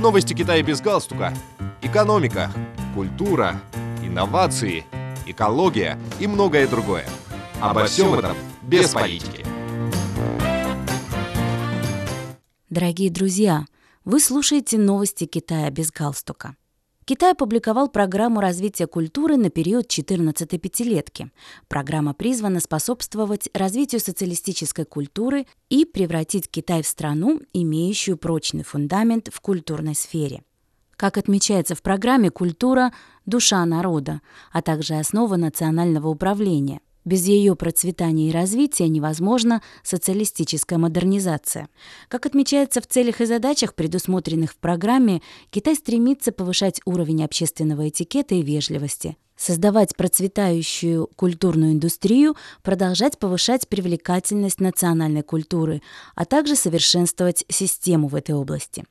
Новости Китая без галстука. Экономика, культура, инновации, экология и многое другое. Обо всем этом без политики. Дорогие друзья, вы слушаете новости Китая без галстука. Китай опубликовал программу развития культуры на период 14-й пятилетки. Программа призвана способствовать развитию социалистической культуры и превратить Китай в страну, имеющую прочный фундамент в культурной сфере. Как отмечается в программе, культура – душа народа, а также основа национального управления – без ее процветания и развития невозможна социалистическая модернизация. Как отмечается в целях и задачах, предусмотренных в программе, Китай стремится повышать уровень общественного этикета и вежливости, создавать процветающую культурную индустрию, продолжать повышать привлекательность национальной культуры, а также совершенствовать систему в этой области.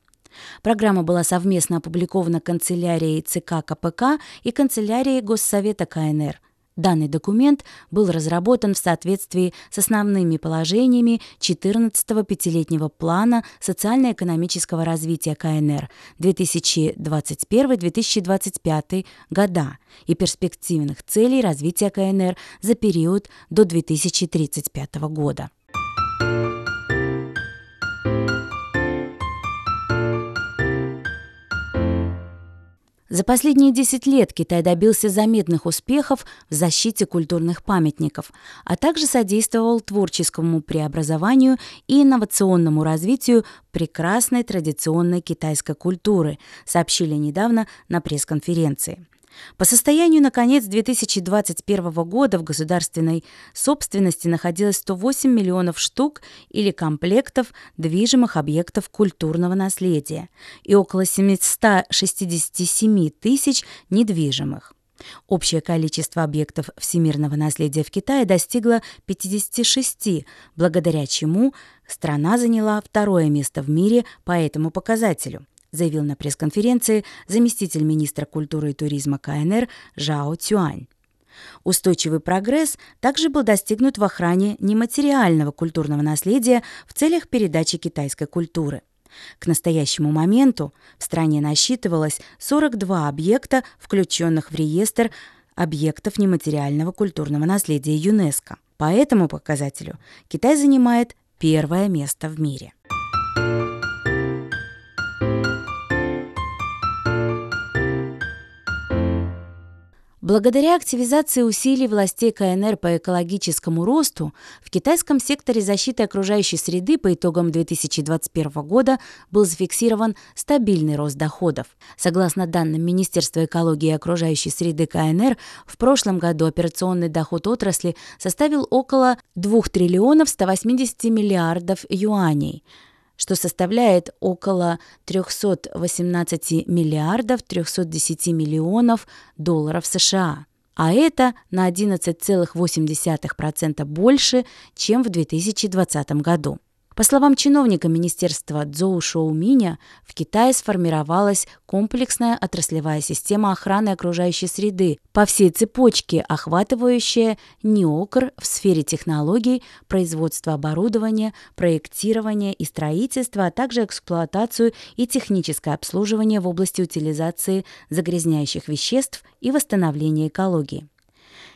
Программа была совместно опубликована канцелярией ЦК КПК и канцелярией Госсовета КНР – Данный документ был разработан в соответствии с основными положениями 14-го пятилетнего плана социально-экономического развития КНР 2021-2025 года и перспективных целей развития КНР за период до 2035 года. За последние 10 лет Китай добился заметных успехов в защите культурных памятников, а также содействовал творческому преобразованию и инновационному развитию прекрасной традиционной китайской культуры, сообщили недавно на пресс-конференции. По состоянию на конец 2021 года в государственной собственности находилось 108 миллионов штук или комплектов движимых объектов культурного наследия и около 767 тысяч недвижимых. Общее количество объектов всемирного наследия в Китае достигло 56, благодаря чему страна заняла второе место в мире по этому показателю заявил на пресс-конференции заместитель министра культуры и туризма КНР Жао Цюань. Устойчивый прогресс также был достигнут в охране нематериального культурного наследия в целях передачи китайской культуры. К настоящему моменту в стране насчитывалось 42 объекта, включенных в реестр объектов нематериального культурного наследия ЮНЕСКО. По этому показателю Китай занимает первое место в мире. Благодаря активизации усилий властей КНР по экологическому росту, в китайском секторе защиты окружающей среды по итогам 2021 года был зафиксирован стабильный рост доходов. Согласно данным Министерства экологии и окружающей среды КНР, в прошлом году операционный доход отрасли составил около 2 триллионов 180 миллиардов юаней – что составляет около 318 миллиардов 310 миллионов долларов США. А это на 11,8% больше, чем в 2020 году. По словам чиновника Министерства Цзоу Шоуминя, в Китае сформировалась комплексная отраслевая система охраны окружающей среды по всей цепочке, охватывающая неокр в сфере технологий, производства оборудования, проектирования и строительства, а также эксплуатацию и техническое обслуживание в области утилизации загрязняющих веществ и восстановления экологии.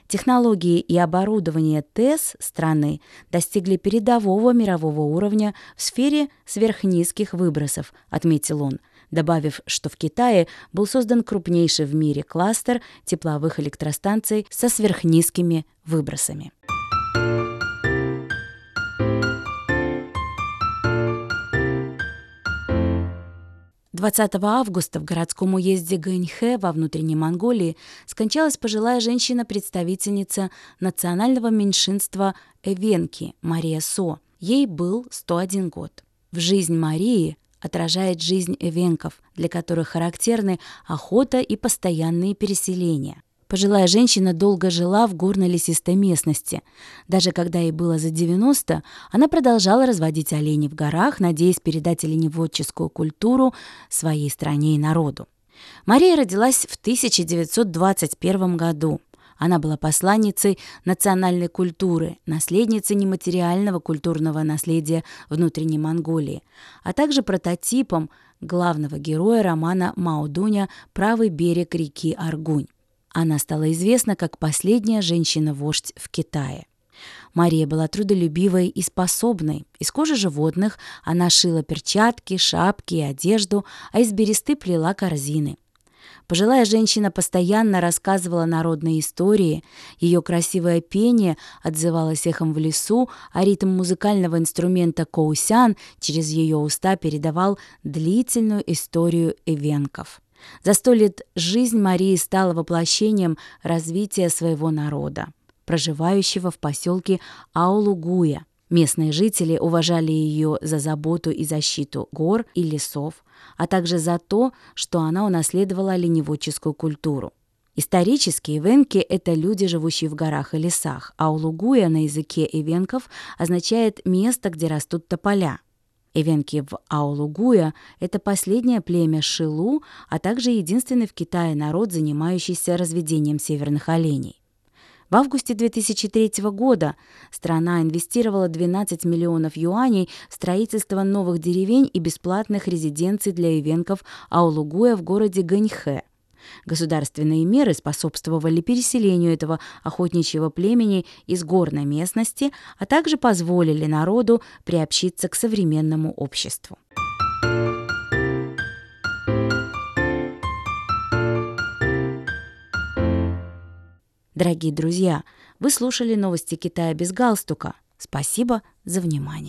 Технологии и оборудование ТЭС страны достигли передового мирового уровня в сфере сверхнизких выбросов, отметил он, добавив, что в Китае был создан крупнейший в мире кластер тепловых электростанций со сверхнизкими выбросами. 20 августа в городском уезде Гэньхэ во внутренней Монголии скончалась пожилая женщина-представительница национального меньшинства Эвенки Мария Со. Ей был 101 год. В жизнь Марии отражает жизнь эвенков, для которых характерны охота и постоянные переселения. Пожилая женщина долго жила в горно-лесистой местности. Даже когда ей было за 90, она продолжала разводить оленей в горах, надеясь передать оленеводческую культуру своей стране и народу. Мария родилась в 1921 году. Она была посланницей национальной культуры, наследницей нематериального культурного наследия внутренней Монголии, а также прототипом главного героя романа Маудуня «Правый берег реки Аргунь». Она стала известна как последняя женщина-вождь в Китае. Мария была трудолюбивой и способной. Из кожи животных она шила перчатки, шапки и одежду, а из бересты плела корзины. Пожилая женщина постоянно рассказывала народные истории, ее красивое пение отзывалось эхом в лесу, а ритм музыкального инструмента коусян через ее уста передавал длительную историю эвенков. За сто лет жизнь Марии стала воплощением развития своего народа, проживающего в поселке Аулугуя – Местные жители уважали ее за заботу и защиту гор и лесов, а также за то, что она унаследовала оленеводческую культуру. Исторически ивенки — это люди, живущие в горах и лесах, а улугуя на языке ивенков означает «место, где растут тополя». Ивенки в Аулугуя — это последнее племя Шилу, а также единственный в Китае народ, занимающийся разведением северных оленей. В августе 2003 года страна инвестировала 12 миллионов юаней в строительство новых деревень и бесплатных резиденций для ивенков Аулугуя в городе Ганьхэ. Государственные меры способствовали переселению этого охотничьего племени из горной местности, а также позволили народу приобщиться к современному обществу. Дорогие друзья, вы слушали новости Китая без галстука. Спасибо за внимание.